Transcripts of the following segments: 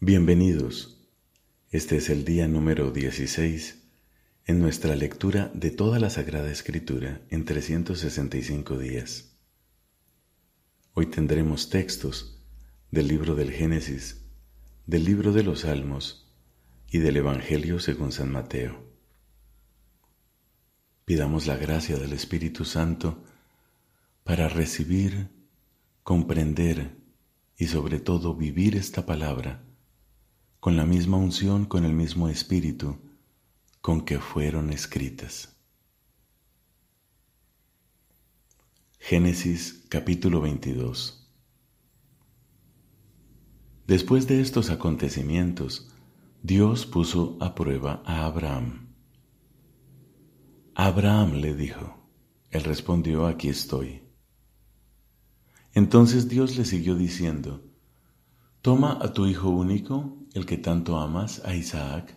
Bienvenidos. Este es el día número 16 en nuestra lectura de toda la Sagrada Escritura en 365 días. Hoy tendremos textos del libro del Génesis, del libro de los Salmos y del Evangelio según San Mateo. Pidamos la gracia del Espíritu Santo para recibir, comprender y sobre todo vivir esta palabra con la misma unción, con el mismo espíritu con que fueron escritas. Génesis capítulo 22 Después de estos acontecimientos, Dios puso a prueba a Abraham. Abraham le dijo, él respondió, aquí estoy. Entonces Dios le siguió diciendo, Toma a tu hijo único, el que tanto amas, a Isaac,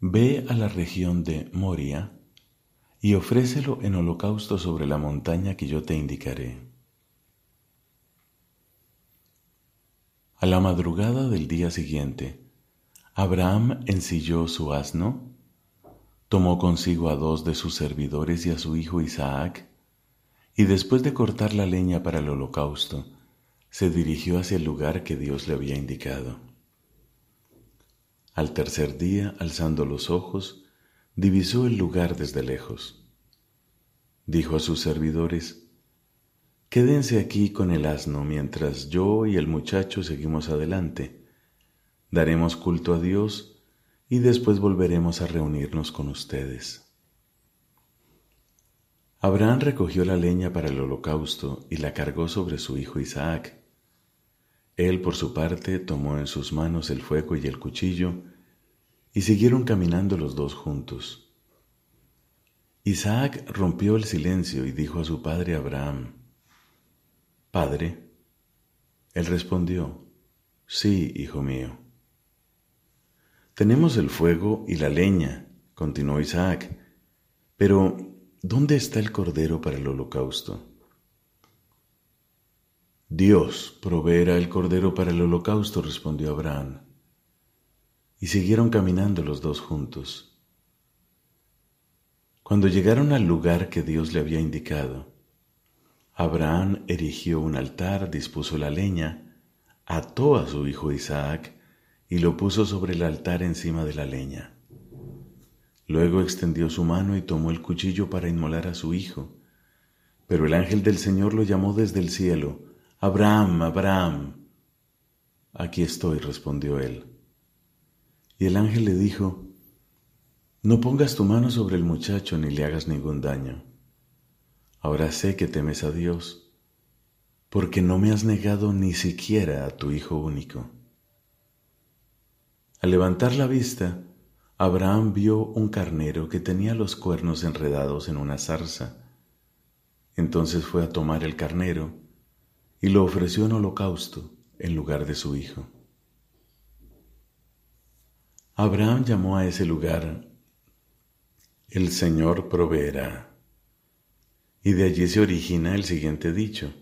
ve a la región de Moria y ofrécelo en holocausto sobre la montaña que yo te indicaré. A la madrugada del día siguiente, Abraham ensilló su asno, tomó consigo a dos de sus servidores y a su hijo Isaac, y después de cortar la leña para el holocausto, se dirigió hacia el lugar que Dios le había indicado. Al tercer día, alzando los ojos, divisó el lugar desde lejos. Dijo a sus servidores, Quédense aquí con el asno mientras yo y el muchacho seguimos adelante. Daremos culto a Dios y después volveremos a reunirnos con ustedes. Abraham recogió la leña para el holocausto y la cargó sobre su hijo Isaac. Él, por su parte, tomó en sus manos el fuego y el cuchillo, y siguieron caminando los dos juntos. Isaac rompió el silencio y dijo a su padre Abraham, Padre. Él respondió, Sí, hijo mío. Tenemos el fuego y la leña, continuó Isaac, pero ¿dónde está el cordero para el holocausto? Dios proveerá el cordero para el holocausto, respondió Abraham. Y siguieron caminando los dos juntos. Cuando llegaron al lugar que Dios le había indicado, Abraham erigió un altar, dispuso la leña, ató a su hijo Isaac y lo puso sobre el altar encima de la leña. Luego extendió su mano y tomó el cuchillo para inmolar a su hijo. Pero el ángel del Señor lo llamó desde el cielo, Abraham, Abraham. Aquí estoy, respondió él. Y el ángel le dijo, No pongas tu mano sobre el muchacho ni le hagas ningún daño. Ahora sé que temes a Dios, porque no me has negado ni siquiera a tu hijo único. Al levantar la vista, Abraham vio un carnero que tenía los cuernos enredados en una zarza. Entonces fue a tomar el carnero, y lo ofreció en holocausto en lugar de su hijo. Abraham llamó a ese lugar El Señor proveerá. Y de allí se origina el siguiente dicho.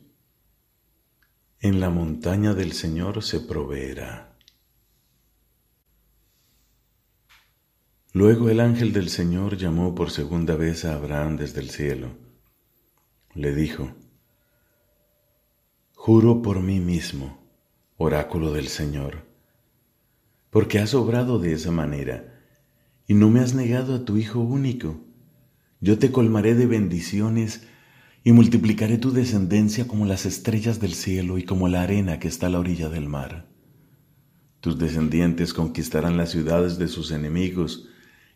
En la montaña del Señor se proveerá. Luego el ángel del Señor llamó por segunda vez a Abraham desde el cielo. Le dijo, Juro por mí mismo, oráculo del Señor, porque has obrado de esa manera y no me has negado a tu Hijo único. Yo te colmaré de bendiciones y multiplicaré tu descendencia como las estrellas del cielo y como la arena que está a la orilla del mar. Tus descendientes conquistarán las ciudades de sus enemigos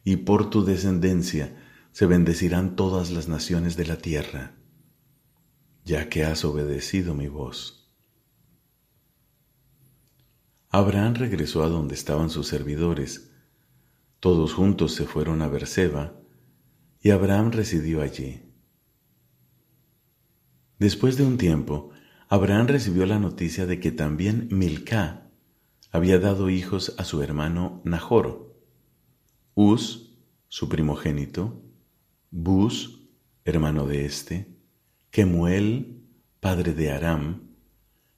y por tu descendencia se bendecirán todas las naciones de la tierra ya que has obedecido mi voz. Abraham regresó a donde estaban sus servidores. Todos juntos se fueron a Berseba y Abraham residió allí. Después de un tiempo, Abraham recibió la noticia de que también Milcá había dado hijos a su hermano Nahor, Uz, su primogénito, Bus, hermano de éste, Padre de Aram,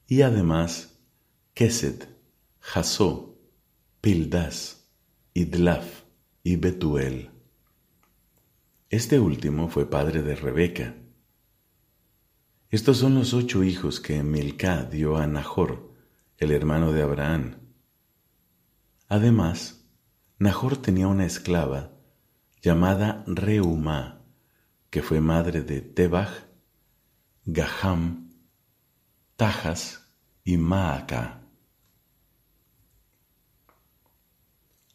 y además Kesed, Jasó, Pildas, Idlaf y Betuel. Este último fue padre de Rebeca. Estos son los ocho hijos que Milcá dio a Nahor, el hermano de Abraham. Además, Nahor tenía una esclava llamada Reumá, que fue madre de Tebach, Gaham, Tajas y Maaca.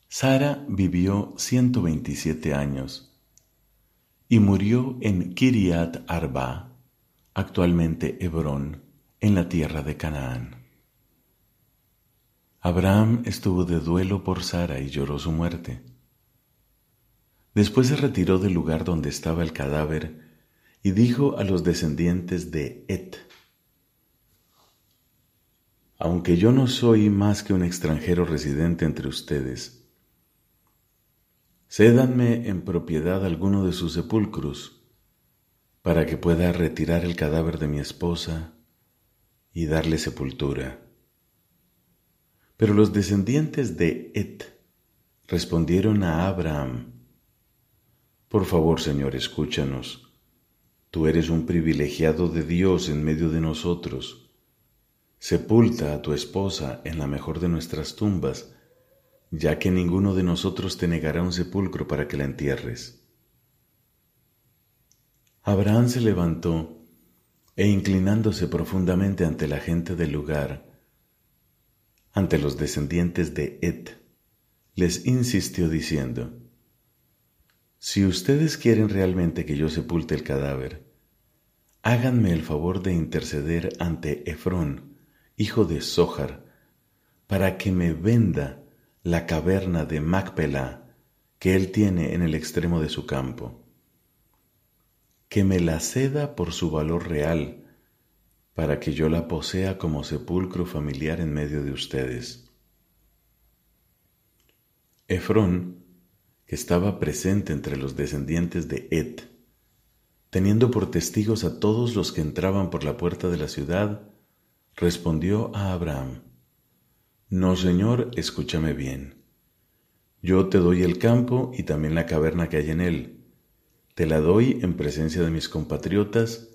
Sara vivió 127 años y murió en Kiriat Arba, actualmente Hebrón, en la tierra de Canaán. Abraham estuvo de duelo por Sara y lloró su muerte. Después se retiró del lugar donde estaba el cadáver y dijo a los descendientes de Et, Aunque yo no soy más que un extranjero residente entre ustedes, cédanme en propiedad alguno de sus sepulcros para que pueda retirar el cadáver de mi esposa y darle sepultura. Pero los descendientes de Et respondieron a Abraham, Por favor, Señor, escúchanos. Tú eres un privilegiado de Dios en medio de nosotros. Sepulta a tu esposa en la mejor de nuestras tumbas, ya que ninguno de nosotros te negará un sepulcro para que la entierres. Abraham se levantó e inclinándose profundamente ante la gente del lugar, ante los descendientes de Et, les insistió diciendo, Si ustedes quieren realmente que yo sepulte el cadáver, háganme el favor de interceder ante Efrón, hijo de Zóhar, para que me venda la caverna de Macpelá que él tiene en el extremo de su campo, que me la ceda por su valor real, para que yo la posea como sepulcro familiar en medio de ustedes. Efrón, estaba presente entre los descendientes de Et, teniendo por testigos a todos los que entraban por la puerta de la ciudad, respondió a Abraham, No, Señor, escúchame bien. Yo te doy el campo y también la caverna que hay en él. Te la doy en presencia de mis compatriotas,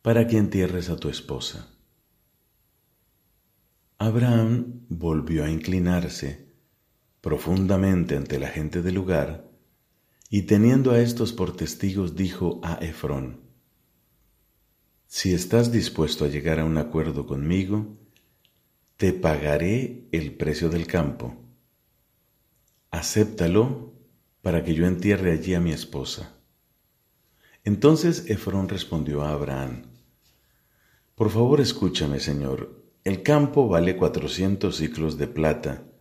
para que entierres a tu esposa. Abraham volvió a inclinarse profundamente ante la gente del lugar y teniendo a estos por testigos dijo a Efrón, Si estás dispuesto a llegar a un acuerdo conmigo, te pagaré el precio del campo. Acéptalo para que yo entierre allí a mi esposa. Entonces Efrón respondió a Abraham, por favor escúchame, Señor. El campo vale cuatrocientos ciclos de plata.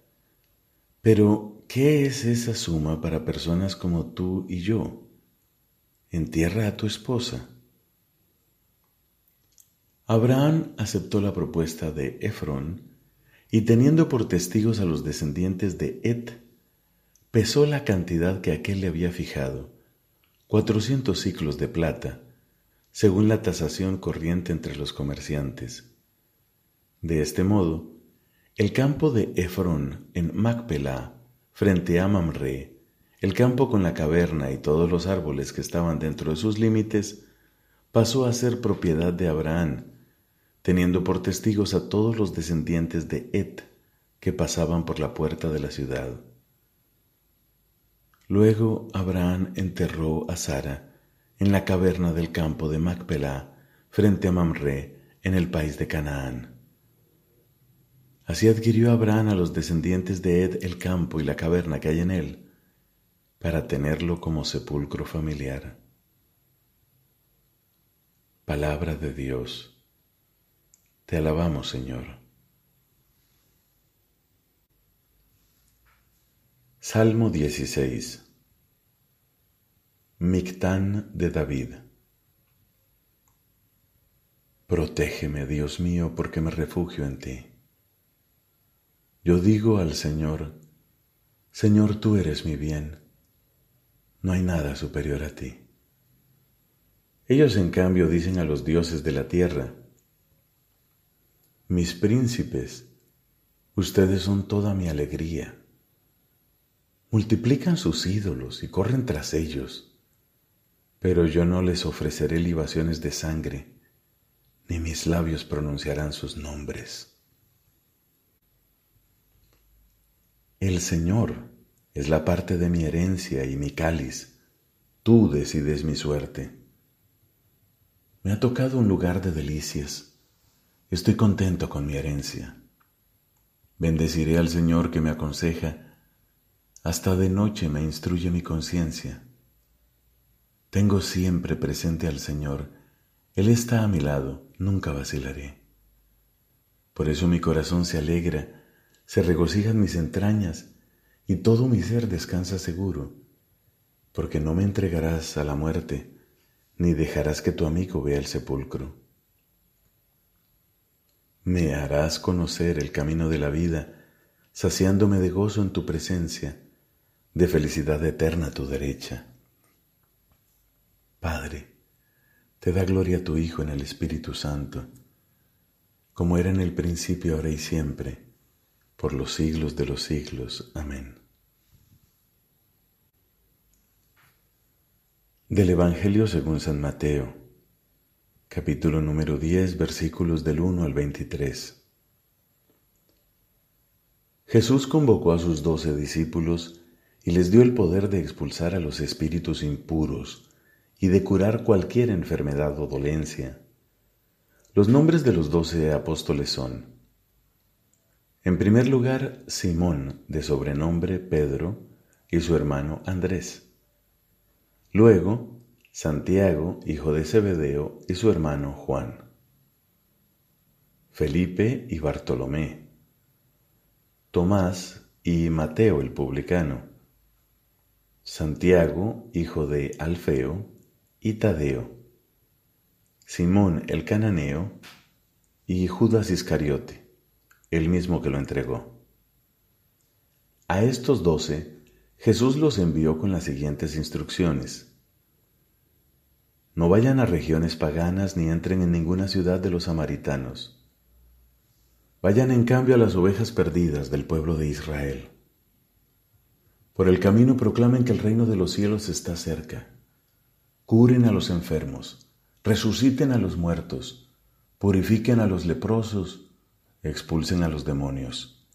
Pero, ¿qué es esa suma para personas como tú y yo? Entierra a tu esposa. Abraham aceptó la propuesta de Efrón y teniendo por testigos a los descendientes de Et, pesó la cantidad que aquel le había fijado, cuatrocientos ciclos de plata, según la tasación corriente entre los comerciantes. De este modo, el campo de Efrón en Macpelá, frente a Mamre, el campo con la caverna y todos los árboles que estaban dentro de sus límites, pasó a ser propiedad de Abraham, teniendo por testigos a todos los descendientes de Et que pasaban por la puerta de la ciudad. Luego Abraham enterró a Sara, en la caverna del campo de Macpelá, frente a Mamre, en el país de Canaán. Así adquirió Abraham a los descendientes de Ed el campo y la caverna que hay en él, para tenerlo como sepulcro familiar. Palabra de Dios. Te alabamos, Señor. Salmo 16 Mictán de David. Protégeme, Dios mío, porque me refugio en ti. Yo digo al Señor, Señor, tú eres mi bien, no hay nada superior a ti. Ellos en cambio dicen a los dioses de la tierra, mis príncipes, Ustedes son toda mi alegría. Multiplican sus ídolos y corren tras ellos, pero yo no les ofreceré libaciones de sangre, ni mis labios pronunciarán sus nombres. El Señor es la parte de mi herencia y mi cáliz, tú decides mi suerte. Me ha tocado un lugar de delicias, estoy contento con mi herencia. Bendeciré al Señor que me aconseja, hasta de noche me instruye mi conciencia. Tengo siempre presente al Señor, Él está a mi lado, nunca vacilaré. Por eso mi corazón se alegra, se regocijan mis entrañas, y todo mi ser descansa seguro, porque no me entregarás a la muerte, ni dejarás que tu amigo vea el sepulcro. Me harás conocer el camino de la vida, saciándome de gozo en tu presencia de felicidad eterna a tu derecha. Padre, te da gloria a tu Hijo en el Espíritu Santo, como era en el principio, ahora y siempre, por los siglos de los siglos. Amén. Del Evangelio según San Mateo, capítulo número 10, versículos del 1 al 23. Jesús convocó a sus doce discípulos y les dio el poder de expulsar a los espíritus impuros y de curar cualquier enfermedad o dolencia. Los nombres de los doce apóstoles son, en primer lugar, Simón, de sobrenombre Pedro, y su hermano Andrés. Luego, Santiago, hijo de Zebedeo, y su hermano Juan. Felipe y Bartolomé. Tomás y Mateo el publicano. Santiago, hijo de Alfeo, y Tadeo, Simón el cananeo y Judas Iscariote, el mismo que lo entregó. A estos doce Jesús los envió con las siguientes instrucciones. No vayan a regiones paganas ni entren en ninguna ciudad de los samaritanos. Vayan en cambio a las ovejas perdidas del pueblo de Israel. Por el camino proclamen que el reino de los cielos está cerca. Curen a los enfermos, resuciten a los muertos, purifiquen a los leprosos, expulsen a los demonios.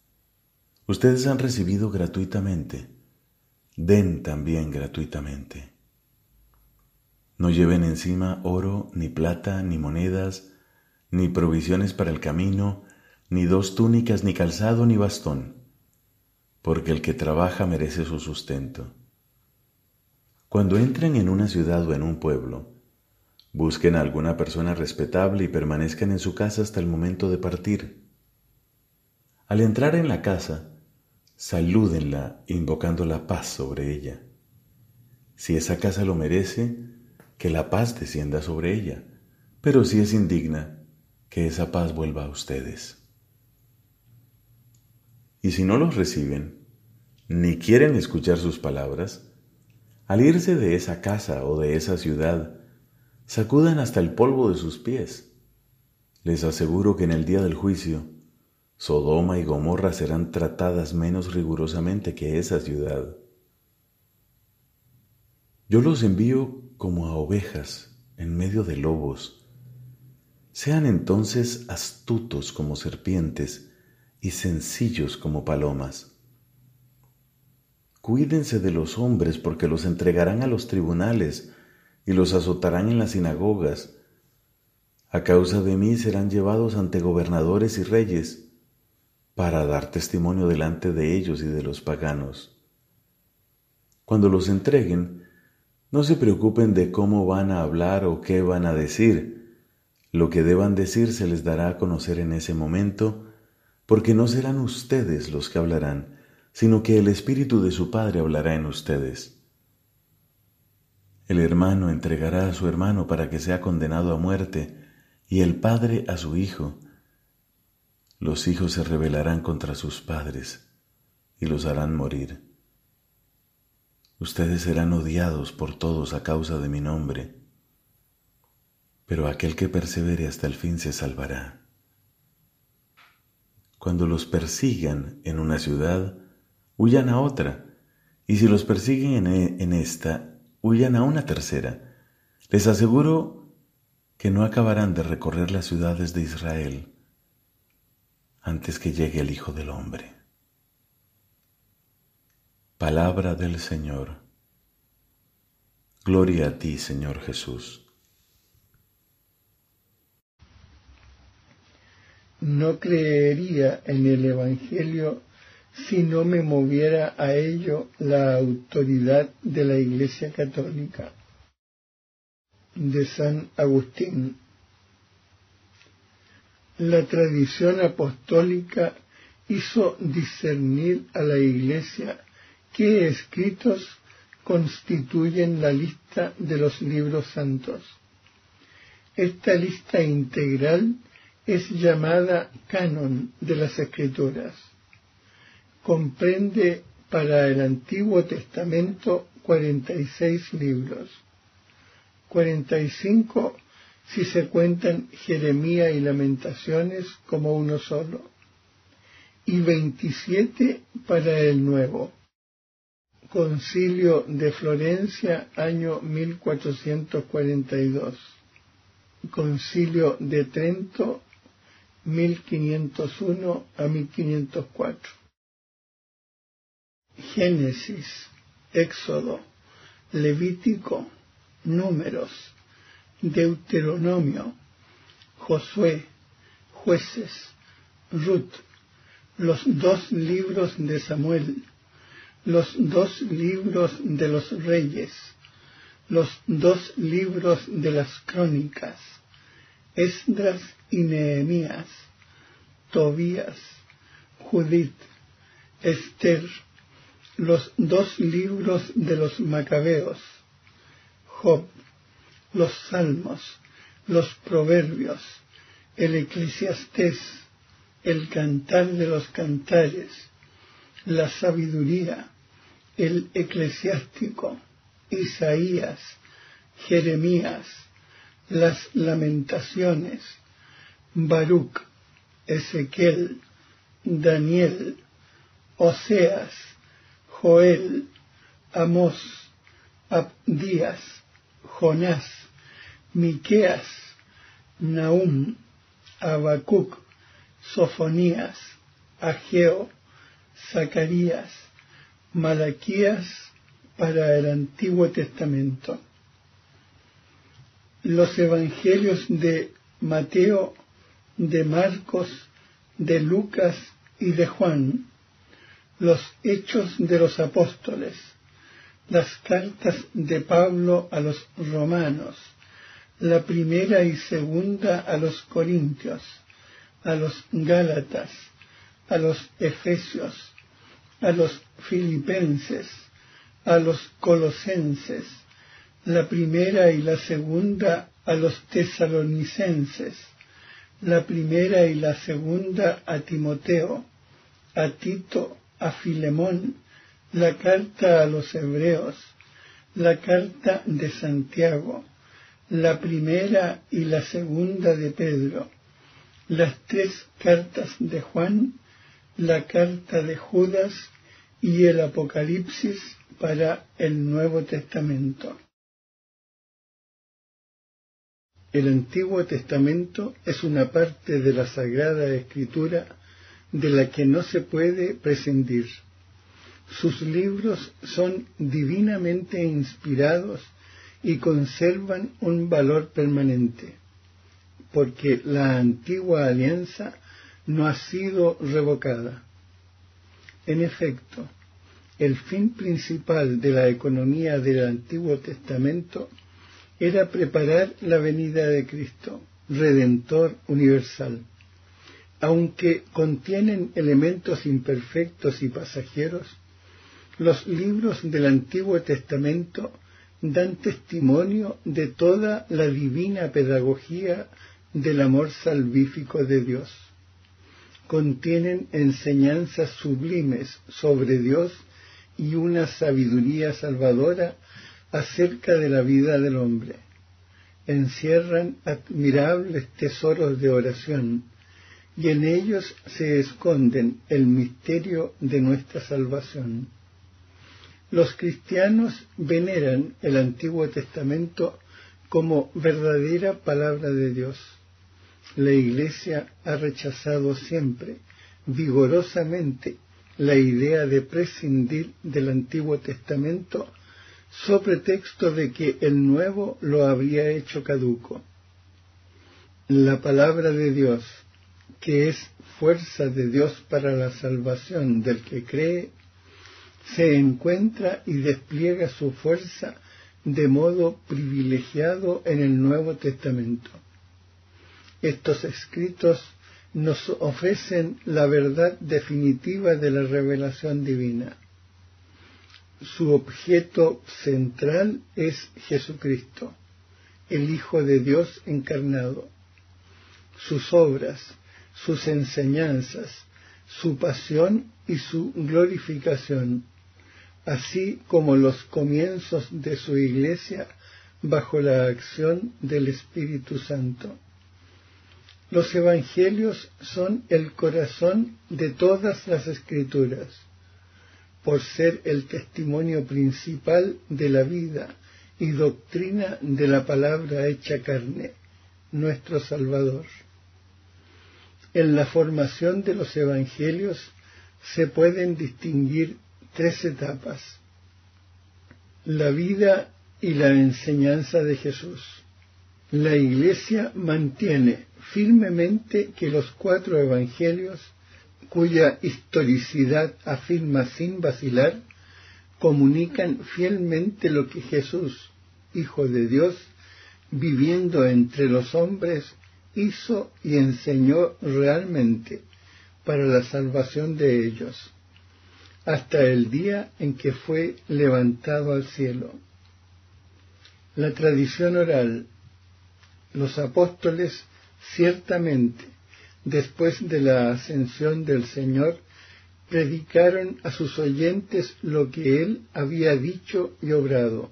Ustedes han recibido gratuitamente, den también gratuitamente. No lleven encima oro, ni plata, ni monedas, ni provisiones para el camino, ni dos túnicas, ni calzado, ni bastón porque el que trabaja merece su sustento. Cuando entren en una ciudad o en un pueblo, busquen a alguna persona respetable y permanezcan en su casa hasta el momento de partir. Al entrar en la casa, salúdenla invocando la paz sobre ella. Si esa casa lo merece, que la paz descienda sobre ella, pero si es indigna, que esa paz vuelva a ustedes. Y si no los reciben, ni quieren escuchar sus palabras, al irse de esa casa o de esa ciudad, sacudan hasta el polvo de sus pies. Les aseguro que en el día del juicio, Sodoma y Gomorra serán tratadas menos rigurosamente que esa ciudad. Yo los envío como a ovejas en medio de lobos. Sean entonces astutos como serpientes y sencillos como palomas. Cuídense de los hombres porque los entregarán a los tribunales y los azotarán en las sinagogas. A causa de mí serán llevados ante gobernadores y reyes para dar testimonio delante de ellos y de los paganos. Cuando los entreguen, no se preocupen de cómo van a hablar o qué van a decir. Lo que deban decir se les dará a conocer en ese momento porque no serán ustedes los que hablarán, sino que el Espíritu de su Padre hablará en ustedes. El hermano entregará a su hermano para que sea condenado a muerte, y el Padre a su Hijo. Los hijos se rebelarán contra sus padres y los harán morir. Ustedes serán odiados por todos a causa de mi nombre, pero aquel que persevere hasta el fin se salvará. cuando los persigan en una ciudad, huyan a otra, y si los persiguen en, esta, huyan a una tercera. Les aseguro que no acabarán de recorrer las ciudades de Israel antes que llegue el Hijo del Hombre. Palabra del Señor. Gloria a ti, Señor Jesús. No creería en el Evangelio si no me moviera a ello la autoridad de la Iglesia Católica. De San Agustín. La tradición apostólica hizo discernir a la Iglesia qué escritos constituyen la lista de los libros santos. Esta lista integral es llamada canon de las escrituras. Comprende para el Antiguo Testamento 46 libros, 45 si se cuentan Jeremías y Lamentaciones como uno solo, y 27 para el Nuevo. Concilio de Florencia, año 1442. Concilio de Trento, 1501 a 1504. Génesis, Éxodo, Levítico, Números, Deuteronomio, Josué, Jueces, Ruth, los dos libros de Samuel, los dos libros de los reyes, los dos libros de las crónicas, Esdras y Nehemías, Tobías, Judith, Esther, los dos libros de los Macabeos, Job, los Salmos, los Proverbios, el Eclesiastés, el Cantar de los Cantares, la Sabiduría, el Eclesiástico, Isaías, Jeremías, las Lamentaciones, Baruch, Ezequiel, Daniel, Oseas, Joel, Amós, Abdías, Jonás, Miqueas, Nahum, Habacuc, Sofonías, Ageo, Zacarías, Malaquías para el Antiguo Testamento. Los evangelios de Mateo, de Marcos, de Lucas y de Juan, los hechos de los apóstoles, las cartas de Pablo a los romanos, la primera y segunda a los corintios, a los gálatas, a los efesios, a los filipenses, a los colosenses, la primera y la segunda a los tesalonicenses, la primera y la segunda a Timoteo, a Tito, a Filemón, la carta a los hebreos, la carta de Santiago, la primera y la segunda de Pedro, las tres cartas de Juan, la carta de Judas y el Apocalipsis para el Nuevo Testamento. El Antiguo Testamento es una parte de la Sagrada Escritura de la que no se puede prescindir. Sus libros son divinamente inspirados y conservan un valor permanente, porque la antigua alianza no ha sido revocada. En efecto, el fin principal de la economía del Antiguo Testamento era preparar la venida de Cristo, Redentor universal. Aunque contienen elementos imperfectos y pasajeros, los libros del Antiguo Testamento dan testimonio de toda la divina pedagogía del amor salvífico de Dios. Contienen enseñanzas sublimes sobre Dios y una sabiduría salvadora acerca de la vida del hombre. Encierran admirables tesoros de oración y en ellos se esconden el misterio de nuestra salvación. Los cristianos veneran el Antiguo Testamento como verdadera palabra de Dios. La Iglesia ha rechazado siempre, vigorosamente, la idea de prescindir del Antiguo Testamento sobre texto de que el Nuevo lo habría hecho caduco. La palabra de Dios, que es fuerza de Dios para la salvación del que cree, se encuentra y despliega su fuerza de modo privilegiado en el Nuevo Testamento. Estos escritos nos ofrecen la verdad definitiva de la revelación divina. Su objeto central es Jesucristo, el Hijo de Dios encarnado. Sus obras, sus enseñanzas, su pasión y su glorificación así como los comienzos de su iglesia bajo la acción del Espíritu Santo. Los evangelios son el corazón de todas las escrituras, por ser el testimonio principal de la vida y doctrina de la palabra hecha carne, nuestro Salvador. En la formación de los evangelios se pueden distinguir tres etapas. La vida y la enseñanza de Jesús. La Iglesia mantiene firmemente que los cuatro evangelios, cuya historicidad afirma sin vacilar, comunican fielmente lo que Jesús, Hijo de Dios, viviendo entre los hombres, hizo y enseñó realmente para la salvación de ellos hasta el día en que fue levantado al cielo. La tradición oral, los apóstoles ciertamente, después de la ascensión del Señor, predicaron a sus oyentes lo que él había dicho y obrado,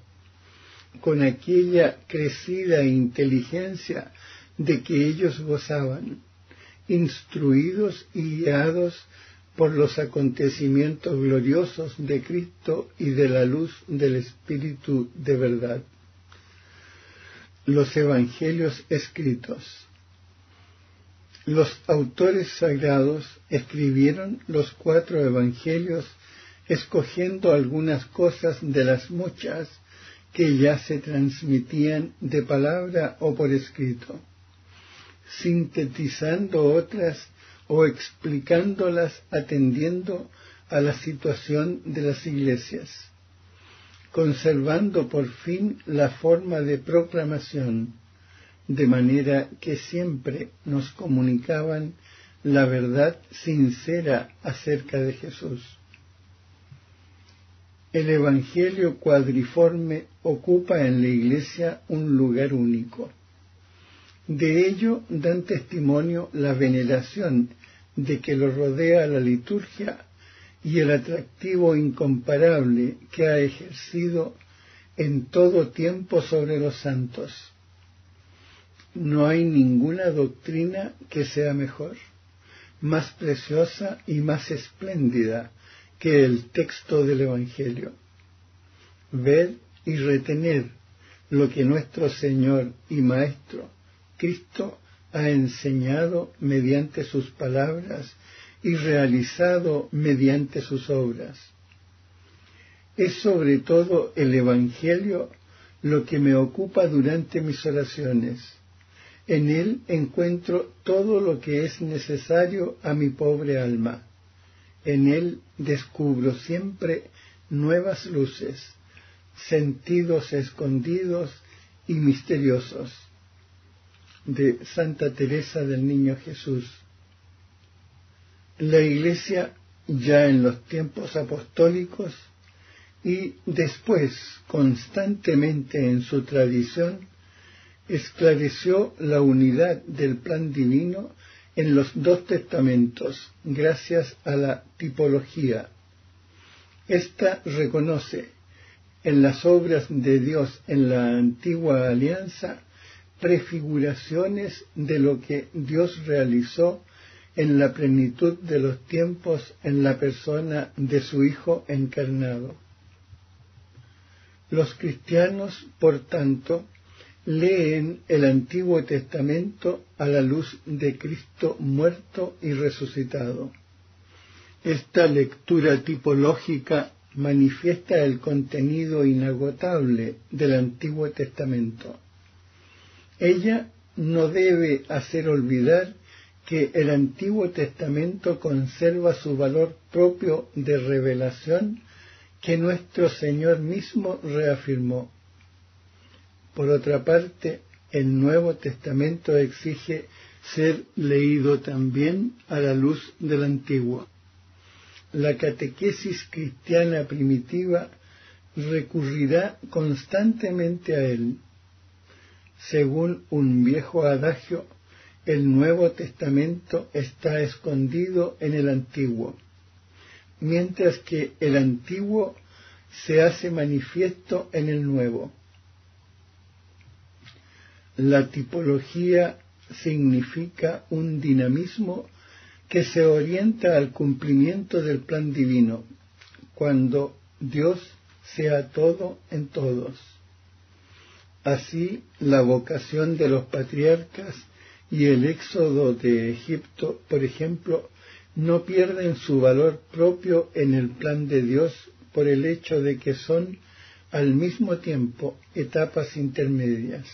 con aquella crecida inteligencia de que ellos gozaban, instruidos y guiados por los acontecimientos gloriosos de Cristo y de la luz del Espíritu de verdad. Los Evangelios escritos. Los autores sagrados escribieron los cuatro Evangelios escogiendo algunas cosas de las muchas que ya se transmitían de palabra o por escrito, sintetizando otras o explicándolas atendiendo a la situación de las iglesias, conservando por fin la forma de proclamación, de manera que siempre nos comunicaban la verdad sincera acerca de Jesús. El Evangelio cuadriforme ocupa en la Iglesia un lugar único. De ello dan testimonio la veneración de que lo rodea la liturgia y el atractivo incomparable que ha ejercido en todo tiempo sobre los santos. No hay ninguna doctrina que sea mejor, más preciosa y más espléndida que el texto del Evangelio. Ver y retener lo que nuestro Señor y Maestro Cristo ha enseñado mediante sus palabras y realizado mediante sus obras. Es sobre todo el Evangelio lo que me ocupa durante mis oraciones. En él encuentro todo lo que es necesario a mi pobre alma. En él descubro siempre nuevas luces, sentidos escondidos y misteriosos de Santa Teresa del Niño Jesús. La Iglesia ya en los tiempos apostólicos y después constantemente en su tradición esclareció la unidad del plan divino en los dos testamentos gracias a la tipología. Esta reconoce en las obras de Dios en la antigua alianza prefiguraciones de lo que Dios realizó en la plenitud de los tiempos en la persona de su Hijo encarnado. Los cristianos, por tanto, leen el Antiguo Testamento a la luz de Cristo muerto y resucitado. Esta lectura tipológica manifiesta el contenido inagotable del Antiguo Testamento. Ella no debe hacer olvidar que el Antiguo Testamento conserva su valor propio de revelación que nuestro Señor mismo reafirmó. Por otra parte, el Nuevo Testamento exige ser leído también a la luz del Antiguo. La catequesis cristiana primitiva recurrirá constantemente a él. Según un viejo adagio, el Nuevo Testamento está escondido en el Antiguo, mientras que el Antiguo se hace manifiesto en el Nuevo. La tipología significa un dinamismo que se orienta al cumplimiento del plan divino, cuando Dios sea todo en todos. Así, la vocación de los patriarcas y el éxodo de Egipto, por ejemplo, no pierden su valor propio en el plan de Dios por el hecho de que son al mismo tiempo etapas intermedias.